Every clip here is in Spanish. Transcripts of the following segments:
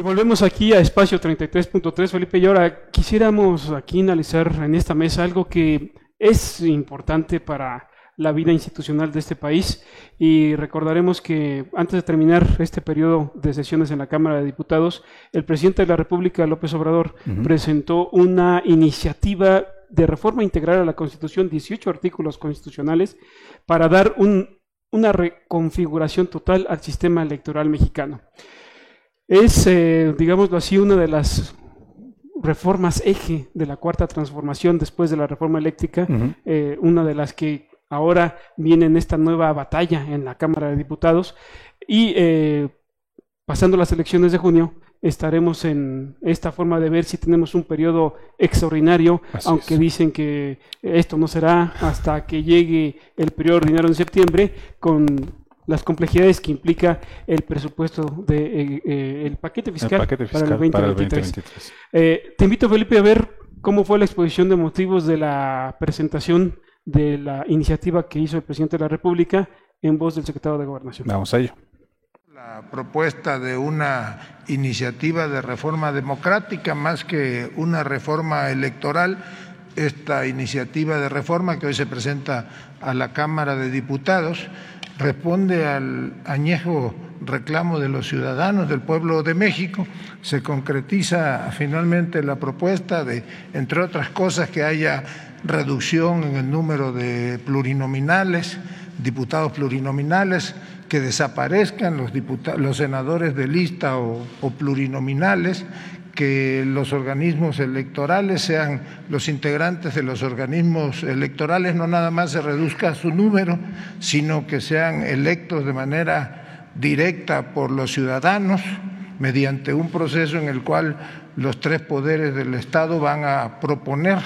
Y volvemos aquí a espacio 33.3, Felipe, y ahora quisiéramos aquí analizar en esta mesa algo que es importante para la vida institucional de este país. Y recordaremos que antes de terminar este periodo de sesiones en la Cámara de Diputados, el presidente de la República, López Obrador, presentó una iniciativa de reforma integral a la Constitución, 18 artículos constitucionales, para dar una reconfiguración total al sistema electoral mexicano. Es, eh, digámoslo así, una de las reformas eje de la cuarta transformación después de la reforma eléctrica, eh, una de las que ahora viene en esta nueva batalla en la Cámara de Diputados. Y eh, pasando las elecciones de junio estaremos en esta forma de ver si tenemos un periodo extraordinario, aunque dicen que esto no será hasta que llegue el periodo ordinario en septiembre con las complejidades que implica el presupuesto de eh, eh, el, paquete fiscal para el 2023. te invito, Felipe, a ver cómo fue la exposición de motivos de la presentación de la iniciativa que hizo el presidente de la República en voz del secretario de Gobernación. Vamos a ello. La propuesta de una iniciativa de reforma democrática más que una reforma electoral, esta iniciativa de reforma que hoy se presenta a la Cámara de Diputados responde al añejo reclamo de los ciudadanos del pueblo de México. Se concretiza finalmente la propuesta de, entre otras cosas, que haya reducción en el número de plurinominales, diputados plurinominales, que desaparezcan los, los senadores de lista o, o plurinominales, que los organismos electorales sean los integrantes de los organismos electorales, no nada más se reduzca su número, sino que sean electos de manera directa por los ciudadanos mediante un proceso en el cual los tres poderes del Estado van a proponer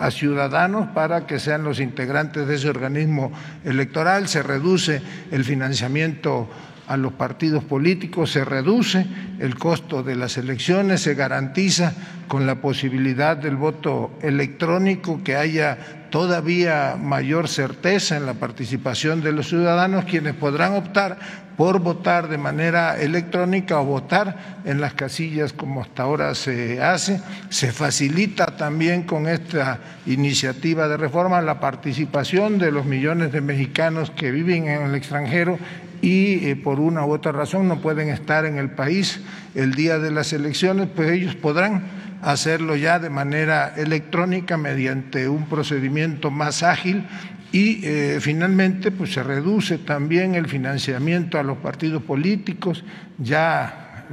a ciudadanos para que sean los integrantes de ese organismo electoral, se reduce el financiamiento a los partidos políticos, se reduce el costo de las elecciones, se garantiza con la posibilidad del voto electrónico que haya todavía mayor certeza en la participación de los ciudadanos, quienes podrán optar por votar de manera electrónica o votar en las casillas como hasta ahora se hace. Se facilita también con esta iniciativa de reforma la participación de los millones de mexicanos que viven en el extranjero y eh, por una u otra razón no pueden estar en el país el día de las elecciones, pues ellos podrán hacerlo ya de manera electrónica mediante un procedimiento más ágil y eh, finalmente pues se reduce también el financiamiento a los partidos políticos, ya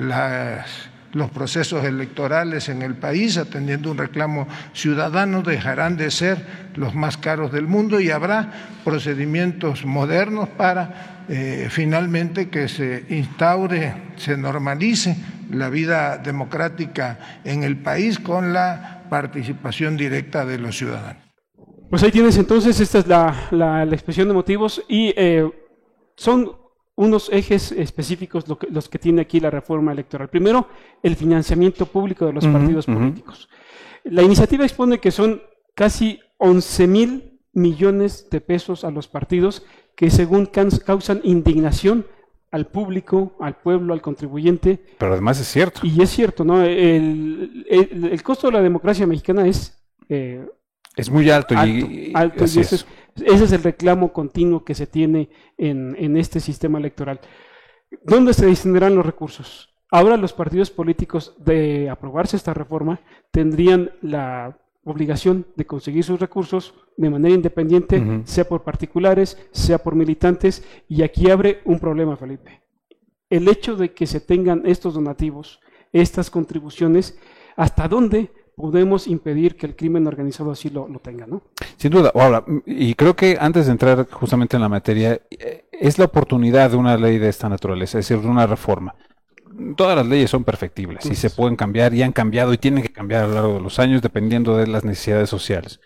los procesos electorales en el país, atendiendo un reclamo ciudadano, dejarán de ser los más caros del mundo y habrá procedimientos modernos para eh, finalmente que se instaure, se normalice la vida democrática en el país con la participación directa de los ciudadanos. Pues ahí tienes entonces, esta es la, expresión de motivos y eh, son unos ejes específicos los que tiene aquí la reforma electoral. Primero, el financiamiento público de los partidos políticos. La iniciativa expone que son casi 11 mil millones de pesos a los partidos que según causan indignación al público, al pueblo, al contribuyente. Pero además es cierto. Y es cierto, ¿no? El, costo de la democracia mexicana es eh, es muy alto. y, ese, es, el reclamo continuo que se tiene en, este sistema electoral. ¿Dónde se destinarán los recursos? Ahora los partidos políticos, de aprobarse esta reforma, tendrían la obligación de conseguir sus recursos de manera independiente, sea por particulares, sea por militantes, y aquí abre un problema, Felipe. El hecho de que se tengan estos donativos, estas contribuciones, ¿hasta dónde podemos impedir que el crimen organizado así lo, tenga, ¿no? Sin duda. Ahora, y creo que antes de entrar justamente en la materia, eh, es la oportunidad de una ley de esta naturaleza, es decir, de una reforma. Todas las leyes son perfectibles y se pueden cambiar y han cambiado y tienen que cambiar a lo largo de los años dependiendo de las necesidades sociales.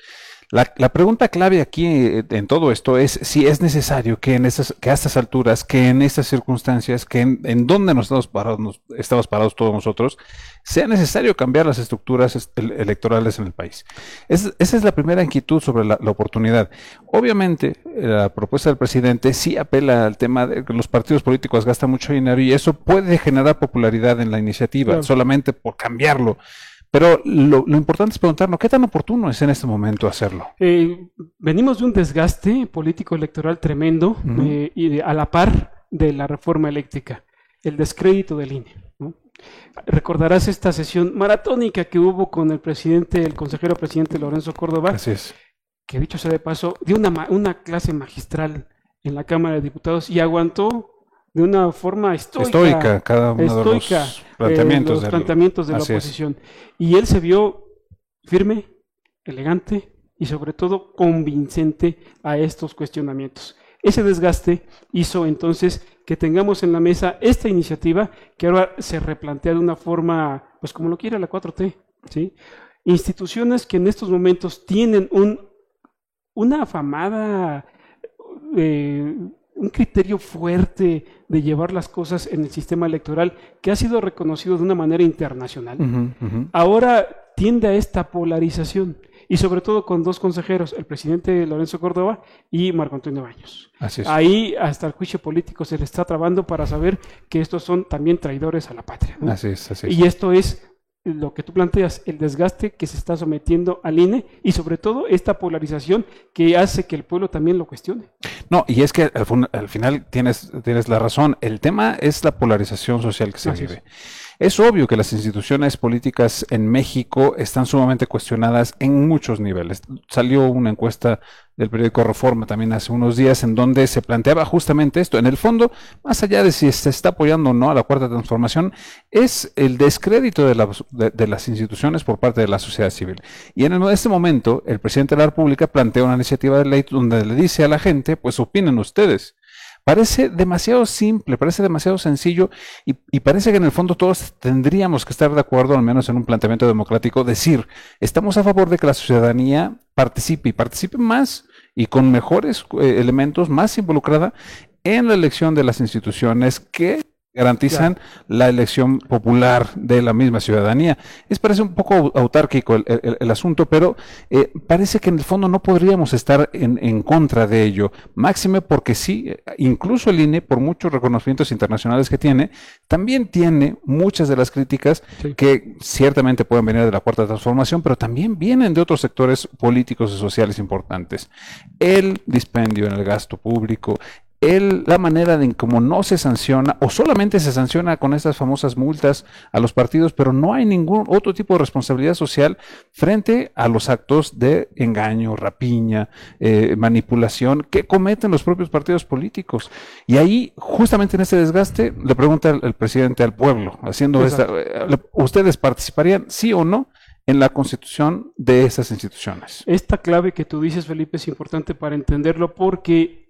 La, la, pregunta clave aquí eh, en todo esto es si es necesario que en estas, que a estas alturas, que en estas circunstancias, que en, en donde nos estamos parados, nos, estamos parados todos nosotros, sea necesario cambiar las estructuras electorales en el país. Es, esa es la primera inquietud sobre la, la, oportunidad. Obviamente, la propuesta del presidente sí apela al tema de que los partidos políticos gastan mucho dinero y eso puede generar popularidad en la iniciativa, claro. solamente por cambiarlo. Pero lo, lo, importante es preguntarnos, ¿qué tan oportuno es en este momento hacerlo? Eh, venimos de un desgaste político electoral tremendo uh -huh. eh, y de, a la par de la reforma eléctrica, el descrédito del INE. ¿no? Recordarás esta sesión maratónica que hubo con el presidente, el consejero presidente Lorenzo Córdoba, Así es. que dicho sea de paso, dio una, una clase magistral en la Cámara de Diputados y aguantó de una forma estoica, estoica cada uno estoica, de los planteamientos, eh, los planteamientos de, de la oposición. Es. Y él se vio firme, elegante y sobre todo convincente a estos cuestionamientos. Ese desgaste hizo entonces que tengamos en la mesa esta iniciativa que ahora se replantea de una forma, pues como lo quiere la 4T, ¿sí? Instituciones que en estos momentos tienen un, una afamada eh, un criterio fuerte de llevar las cosas en el sistema electoral que ha sido reconocido de una manera internacional, uh -huh, uh -huh. ahora tiende a esta polarización y sobre todo con dos consejeros, el presidente Lorenzo Córdoba y Marco Antonio Baños. Así es. Ahí hasta el juicio político se le está trabando para saber que estos son también traidores a la patria. ¿no? Así es, así es. Y esto es lo que tú planteas, el desgaste que se está sometiendo al INE y sobre todo esta polarización que hace que el pueblo también lo cuestione. No, y es que al, al final tienes, tienes la razón, el tema es la polarización social que se Así vive. Es. Es obvio que las instituciones políticas en México están sumamente cuestionadas en muchos niveles. Salió una encuesta del periódico Reforma también hace unos días en donde se planteaba justamente esto. En el fondo, más allá de si se está apoyando o no a la cuarta transformación, es el descrédito de, la, de, las instituciones por parte de la sociedad civil. Y en este momento, el presidente de la República plantea una iniciativa de ley donde le dice a la gente, pues opinen ustedes. Parece demasiado simple, parece demasiado sencillo y, y, parece que en el fondo todos tendríamos que estar de acuerdo, al menos en un planteamiento democrático, decir, estamos a favor de que la ciudadanía participe y participe más y con mejores eh, elementos, más involucrada en la elección de las instituciones que garantizan claro. la elección popular de la misma ciudadanía. Es parece un poco autárquico el, el, el asunto, pero eh, parece que en el fondo no podríamos estar en, en, contra de ello. Máxime porque sí, incluso el INE, por muchos reconocimientos internacionales que tiene, también tiene muchas de las críticas sí. que ciertamente pueden venir de la cuarta transformación, pero también vienen de otros sectores políticos y sociales importantes. El dispendio en el gasto público, el, la manera en cómo no se sanciona o solamente se sanciona con estas famosas multas a los partidos, pero no hay ningún otro tipo de responsabilidad social frente a los actos de engaño, rapiña, eh, manipulación que cometen los propios partidos políticos. Y ahí, justamente en ese desgaste, le pregunta el, el presidente al pueblo, haciendo esta, eh, ¿ustedes participarían sí o no? en la constitución de esas instituciones. Esta clave que tú dices, Felipe, es importante para entenderlo porque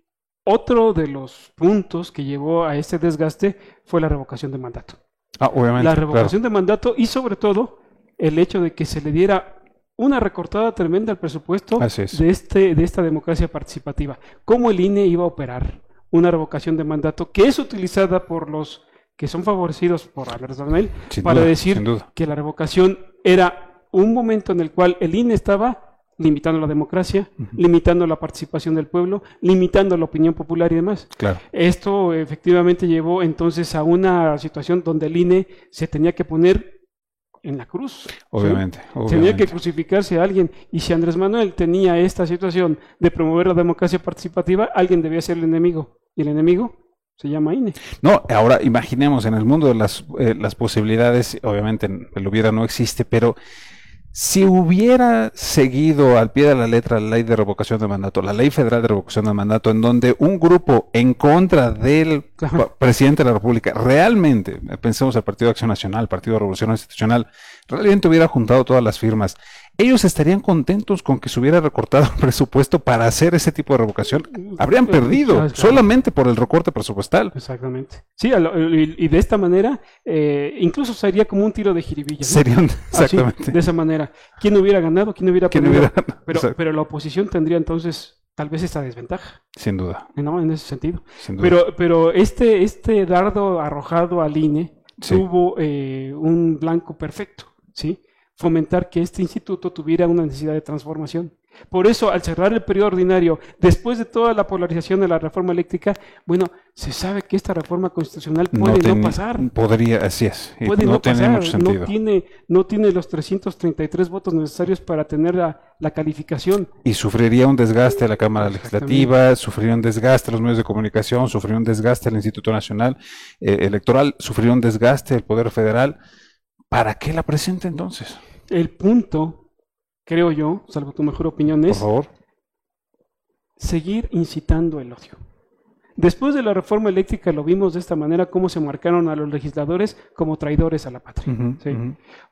otro de los puntos que llevó a este desgaste fue la revocación de mandato. Ah, obviamente. La revocación claro. de mandato y sobre todo el hecho de que se le diera una recortada tremenda al presupuesto de, este, de esta democracia participativa. ¿Cómo el INE iba a operar una revocación de mandato que es utilizada por los que son favorecidos por Albert Donel para duda, decir que la revocación era un momento en el cual el INE estaba limitando la democracia, uh -huh. limitando la participación del pueblo, limitando la opinión popular y demás. Claro. Esto efectivamente llevó entonces a una situación donde el INE se tenía que poner en la cruz. Obviamente, ¿sí? obviamente, Tenía que crucificarse a alguien. Y si Andrés Manuel tenía esta situación de promover la democracia participativa, alguien debía ser el enemigo. Y el enemigo se llama INE. No, ahora imaginemos en el mundo de las, eh, las posibilidades, obviamente el hubiera no existe, pero si hubiera seguido al pie de la letra la ley de revocación de mandato, la ley federal de revocación de mandato, en donde un grupo en contra del claro. presidente de la República, realmente, pensemos al Partido de Acción Nacional, Partido de Revolución Institucional, realmente hubiera juntado todas las firmas, ellos estarían contentos con que se hubiera recortado el presupuesto para hacer ese tipo de revocación. Habrían perdido solamente por el recorte presupuestal. Exactamente. Sí, y de esta manera, eh, incluso sería como un tiro de jiribilla. Serían, exactamente. de esa manera. ¿Quién hubiera ganado? ¿Quién hubiera perdido? Pero, pero la oposición tendría entonces tal vez esta desventaja. Sin duda. No, en ese sentido. Pero, pero este, este dardo arrojado al INE tuvo eh, un blanco perfecto, ¿sí? Fomentar que este instituto tuviera una necesidad de transformación. Por eso, al cerrar el periodo ordinario, después de toda la polarización de la reforma eléctrica, bueno, se sabe que esta reforma constitucional puede no, pasar. Podría, así es. Puede no, tiene Mucho sentido. No tiene, no tiene los 333 votos necesarios para tener la, calificación. Y sufriría un desgaste la Cámara Legislativa, sufriría un desgaste los medios de comunicación, sufriría un desgaste el Instituto Nacional eh, Electoral, sufriría un desgaste el Poder Federal. ¿Para qué la presenta entonces? El punto creo yo, salvo tu mejor opinión, es seguir incitando el odio. Después de la reforma eléctrica lo vimos de esta manera, cómo se marcaron a los legisladores como traidores a la patria.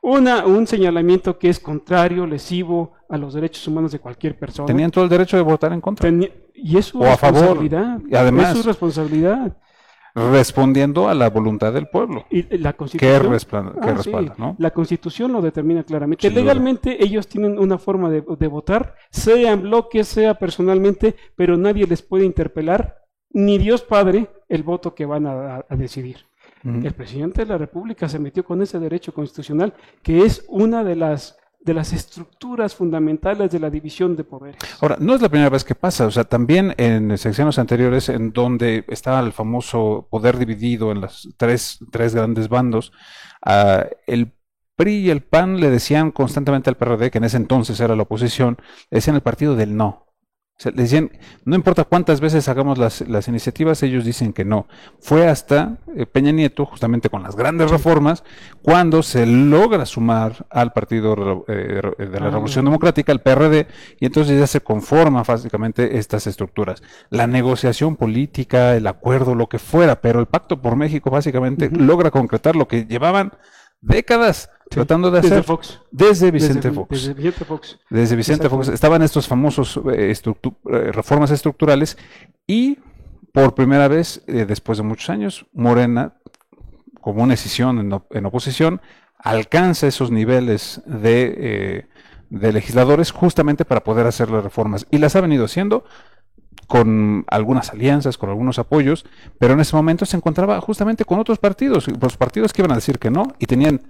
Una, un señalamiento que es contrario, lesivo a los derechos humanos de cualquier persona. Tenían todo el derecho de votar en contra. y es su responsabilidad. Y además, es su responsabilidad respondiendo a la voluntad del pueblo. Y la Constitución. Que, ah, respalda, ¿no? La Constitución lo determina claramente. Legalmente ellos tienen una forma de, votar, sea en bloque, sea personalmente, pero nadie les puede interpelar, ni Dios Padre, el voto que van a, decidir. El presidente de la República se metió con ese derecho constitucional, que es una de las de las estructuras fundamentales de la división de poderes. Ahora, no es la primera vez que pasa, o sea, también en secciones anteriores en donde estaba el famoso poder dividido en los tres, tres grandes bandos, uh, el PRI y el PAN le decían constantemente al PRD, que en ese entonces era la oposición, decían el partido del no sea, decían, no importa cuántas veces hagamos las, las, iniciativas, ellos dicen que no. Fue hasta eh, Peña Nieto, justamente con las grandes reformas, cuando se logra sumar al Partido eh, de la ah, Revolución Democrática, al PRD, y entonces ya se conforman básicamente estas estructuras. La negociación política, el acuerdo, lo que fuera, pero el Pacto por México básicamente logra concretar lo que llevaban décadas tratando de hacer Fox. desde Vicente Fox. Desde Vicente Fox. Desde Vicente Fox. Estaban estos famosos eh, eh, reformas estructurales y por primera vez, eh, después de muchos años, Morena, como una decisión en, oposición, alcanza esos niveles de, de legisladores justamente para poder hacer las reformas. Y las ha venido haciendo con algunas alianzas, con algunos apoyos, pero en ese momento se encontraba justamente con otros partidos, los partidos que iban a decir que no y tenían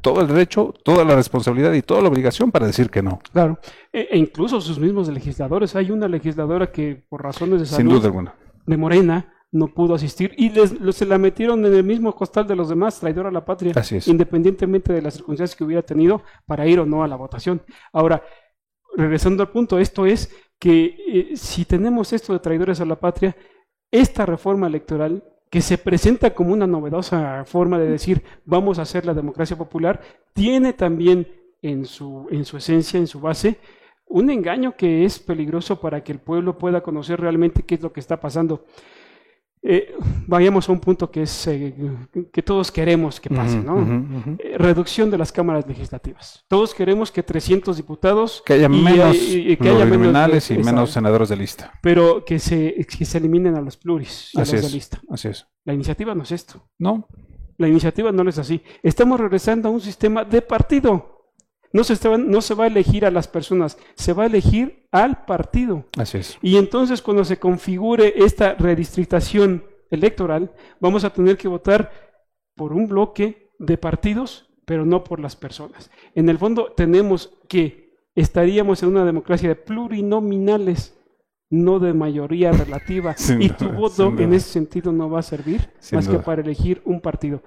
todo el derecho, toda la responsabilidad y toda la obligación para decir que no. Claro, e, e incluso sus mismos legisladores. Hay una legisladora que por razones de salud de Morena no pudo asistir y les, se la metieron en el mismo costal de los demás, traidor a la patria, independientemente de las circunstancias que hubiera tenido para ir o no a la votación. Ahora, regresando al punto, esto es que eh, si tenemos esto de traidores a la patria, esta reforma electoral que se presenta como una novedosa forma de decir vamos a hacer la democracia popular, tiene también en su, en su esencia, en su base, un engaño que es peligroso para que el pueblo pueda conocer realmente qué es lo que está pasando. Eh, vayamos a un punto que es eh, que todos queremos que pase, ¿no? Eh, reducción de las cámaras legislativas. Todos queremos que 300 diputados que haya menos y, que haya menos, y menos senadores de lista. Pero que se, que se eliminen a los pluris y a los de lista. Así es. La iniciativa no es esto. No. La iniciativa no es así. Estamos regresando a un sistema de partido. No se, no se va a elegir a las personas, se va a elegir al partido. Así es. Y entonces cuando se configure esta redistritación electoral, vamos a tener que votar por un bloque de partidos, pero no por las personas. En el fondo tenemos que estaríamos en una democracia de plurinominales no de mayoría relativa. y tu voto en ese sentido no va a servir más que para elegir un partido.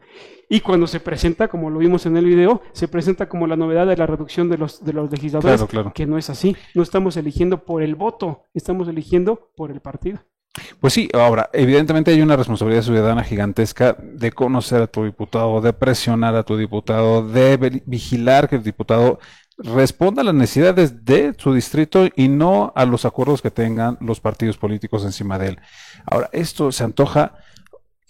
Y cuando se presenta, como lo vimos en el video, se presenta como la novedad de la reducción de los, de los legisladores, que no es así. No estamos eligiendo por el voto, estamos eligiendo por el partido. Pues sí, ahora, evidentemente hay una responsabilidad ciudadana gigantesca de conocer a tu diputado, de presionar a tu diputado, de vigilar que el diputado responda a las necesidades de su distrito y no a los acuerdos que tengan los partidos políticos encima de él. Ahora, esto se antoja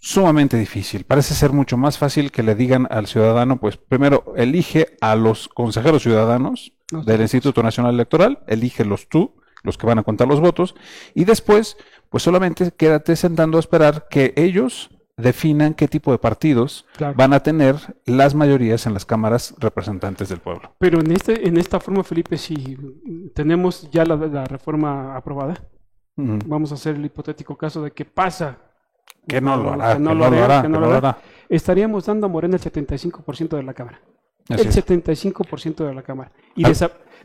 sumamente difícil. Parece ser mucho más fácil que le digan al ciudadano, pues primero elige a los consejeros ciudadanos del Instituto Nacional Electoral, elígelos tú, los que van a contar los votos, y después, pues solamente quédate sentando a esperar que ellos definan qué tipo de partidos van a tener las mayorías en las cámaras representantes del pueblo. Pero en este, en esta forma, Felipe, si tenemos ya la, reforma aprobada, vamos a hacer el hipotético caso de que pasa. Que no lo hará, que no, lo, hará, que no lo hará. Estaríamos dando a Morena el 75% de la Cámara. el 75% de la Cámara. Y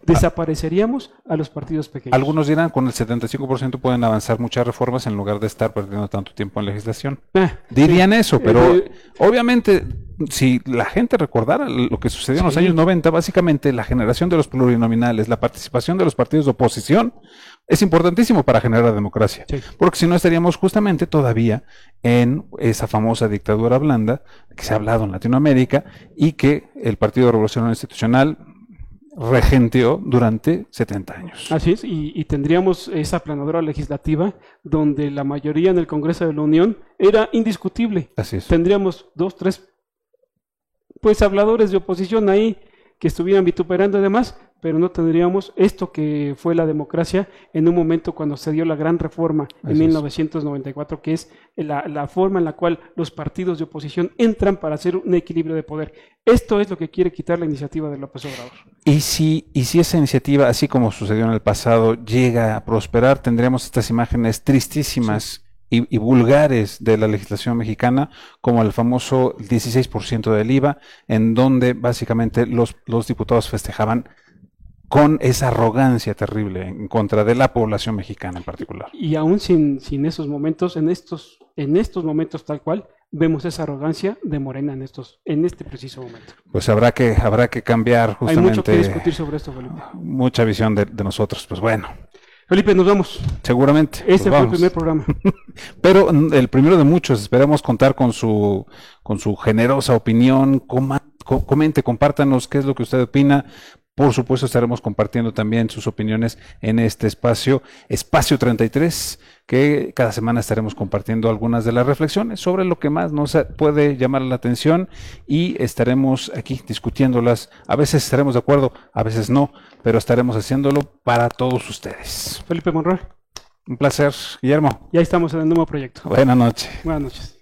desapareceríamos a los partidos pequeños. Algunos dirán, con el 75% pueden avanzar muchas reformas en lugar de estar perdiendo tanto tiempo en legislación. Ah, Dirían eso, pero eh, obviamente si la gente recordara lo que sucedió en los años 90, básicamente la generación de los plurinominales, la participación de los partidos de oposición, es importantísimo para generar democracia. Porque si no estaríamos justamente todavía en esa famosa dictadura blanda que se ha hablado en Latinoamérica y que el Partido Revolucionario Institucional regenteó durante 70 años. Así es, y, tendríamos esa planadora legislativa donde la mayoría en el Congreso de la Unión era indiscutible. Así es. Tendríamos dos, tres, pues habladores de oposición ahí que estuvieran vituperando y demás, pero no tendríamos esto que fue la democracia en un momento cuando se dio la gran reforma en 1994, que es la, forma en la cual los partidos de oposición entran para hacer un equilibrio de poder. Esto es lo que quiere quitar la iniciativa de López Obrador. Y si, y si esa iniciativa, así como sucedió en el pasado, llega a prosperar, tendremos estas imágenes tristísimas. Y, vulgares de la legislación mexicana, como el famoso 16% del IVA, en donde básicamente los, los diputados festejaban con esa arrogancia terrible en contra de la población mexicana en particular. Y aún sin, sin esos momentos, en estos, en estos momentos tal cual, vemos esa arrogancia de Morena en estos, en este preciso momento. Pues habrá que, habrá que cambiar justamente. Hay mucho que discutir sobre esto, Felipe. Mucha visión de, nosotros, pues bueno. Felipe, nos vamos. Seguramente. Este fue el primer programa. Pero el primero de muchos. Esperamos contar con su, con su generosa opinión. Comente, compártanos qué es lo que usted opina. Por supuesto, estaremos compartiendo también sus opiniones en este espacio, Espacio 33, que cada semana estaremos compartiendo algunas de las reflexiones sobre lo que más nos puede llamar la atención y estaremos aquí discutiéndolas. A veces estaremos de acuerdo, a veces no, pero estaremos haciéndolo para todos ustedes. Felipe Monroy. Un placer, Guillermo. Ya estamos en el nuevo proyecto. Buenas noches. Buenas noches.